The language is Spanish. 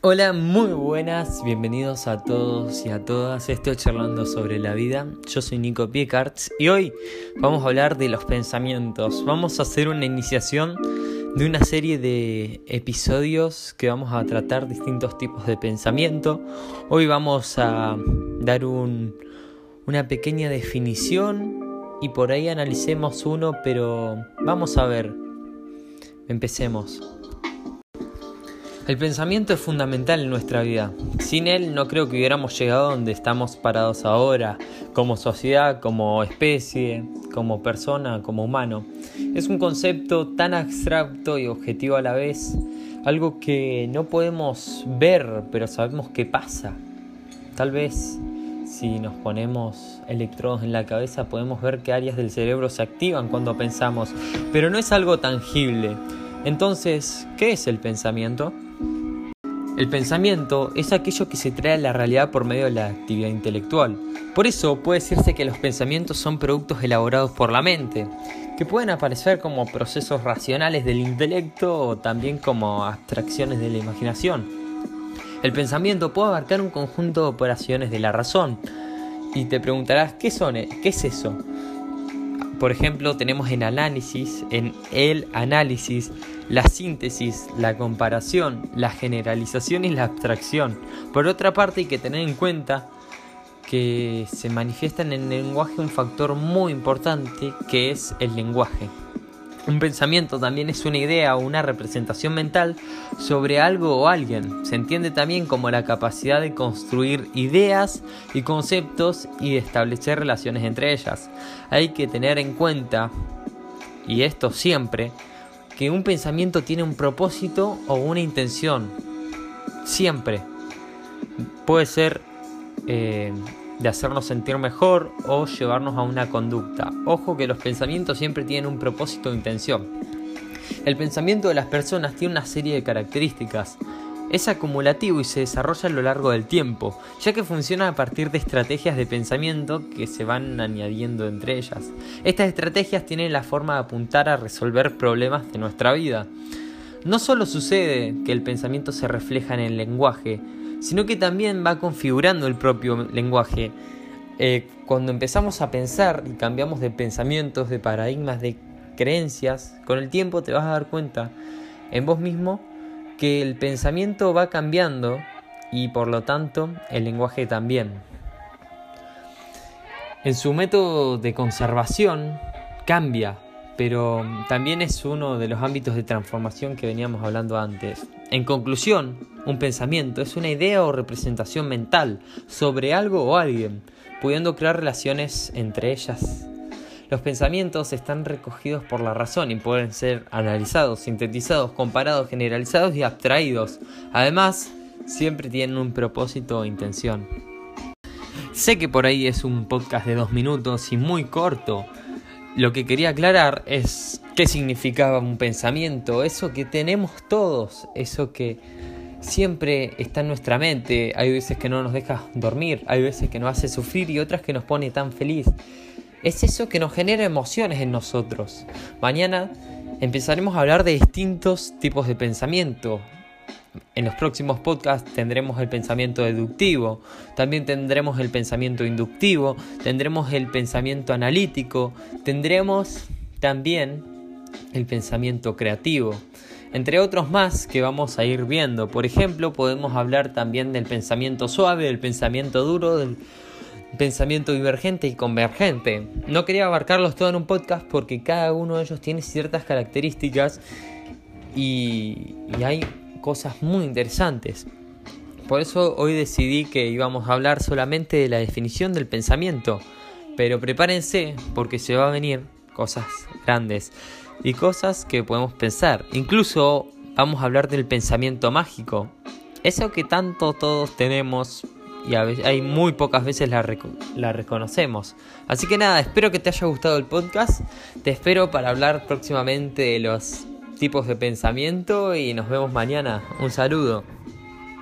Hola, muy buenas, bienvenidos a todos y a todas. Estoy charlando sobre la vida. Yo soy Nico Piecarts y hoy vamos a hablar de los pensamientos. Vamos a hacer una iniciación de una serie de episodios que vamos a tratar distintos tipos de pensamiento. Hoy vamos a dar una pequeña definición y por ahí analicemos uno, pero vamos a ver. Empecemos. El pensamiento es fundamental en nuestra vida. Sin él no creo que hubiéramos llegado donde estamos parados ahora, como sociedad, como especie, como persona, como humano. Es un concepto tan abstracto y objetivo a la vez, algo que no podemos ver, pero sabemos que pasa. Tal vez si nos ponemos electrodos en la cabeza podemos ver que áreas del cerebro se activan cuando pensamos, pero no es algo tangible. Entonces, ¿qué es el pensamiento? El pensamiento es aquello que se trae a la realidad por medio de la actividad intelectual. Por eso puede decirse que los pensamientos son productos elaborados por la mente, que pueden aparecer como procesos racionales del intelecto o también como abstracciones de la imaginación. El pensamiento puede abarcar un conjunto de operaciones de la razón. Y te preguntarás, ¿qué son? ¿Qué es eso? Por ejemplo, tenemos en análisis, en el análisis, la síntesis, la comparación, la generalización y la abstracción. Por otra parte, hay que tener en cuenta que se manifiesta en el lenguaje un factor muy importante que es el lenguaje. Un pensamiento también es una idea o una representación mental sobre algo o alguien. Se entiende también como la capacidad de construir ideas y conceptos y establecer relaciones entre ellas. Hay que tener en cuenta, y esto siempre, que un pensamiento tiene un propósito o una intención. Siempre. Puede ser eh, de hacernos sentir mejor o llevarnos a una conducta. Ojo que los pensamientos siempre tienen un propósito o intención. El pensamiento de las personas tiene una serie de características. Es acumulativo y se desarrolla a lo largo del tiempo, ya que funciona a partir de estrategias de pensamiento que se van añadiendo entre ellas. Estas estrategias tienen la forma de apuntar a resolver problemas de nuestra vida. No solo sucede que el pensamiento se refleja en el lenguaje, sino que también va configurando el propio lenguaje. Eh, cuando empezamos a pensar y cambiamos de pensamientos, de paradigmas, de creencias, con el tiempo te vas a dar cuenta en vos mismo que el pensamiento va cambiando y por lo tanto el lenguaje también. En su método de conservación cambia, pero también es uno de los ámbitos de transformación que veníamos hablando antes. En conclusión, un pensamiento es una idea o representación mental sobre algo o alguien, pudiendo crear relaciones entre ellas. Los pensamientos están recogidos por la razón y pueden ser analizados, sintetizados, comparados, generalizados y abstraídos. Además, siempre tienen un propósito o intención. Sé que por ahí es un podcast de dos minutos y muy corto. Lo que quería aclarar es qué significaba un pensamiento, eso que tenemos todos, eso que siempre está en nuestra mente. Hay veces que no nos deja dormir, hay veces que nos hace sufrir y otras que nos pone tan feliz. Es eso que nos genera emociones en nosotros. Mañana empezaremos a hablar de distintos tipos de pensamiento. En los próximos podcasts tendremos el pensamiento deductivo, también tendremos el pensamiento inductivo, tendremos el pensamiento analítico, tendremos también el pensamiento creativo, entre otros más que vamos a ir viendo. Por ejemplo, podemos hablar también del pensamiento suave, del pensamiento duro, del pensamiento divergente y convergente. No quería abarcarlos todos en un podcast porque cada uno de ellos tiene ciertas características y, y hay cosas muy interesantes. Por eso hoy decidí que íbamos a hablar solamente de la definición del pensamiento. Pero prepárense porque se va a venir cosas grandes y cosas que podemos pensar. Incluso vamos a hablar del pensamiento mágico. Eso que tanto todos tenemos y hay muy pocas veces la, la reconocemos. Así que nada, espero que te haya gustado el podcast. Te espero para hablar próximamente de los tipos de pensamiento y nos vemos mañana. Un saludo.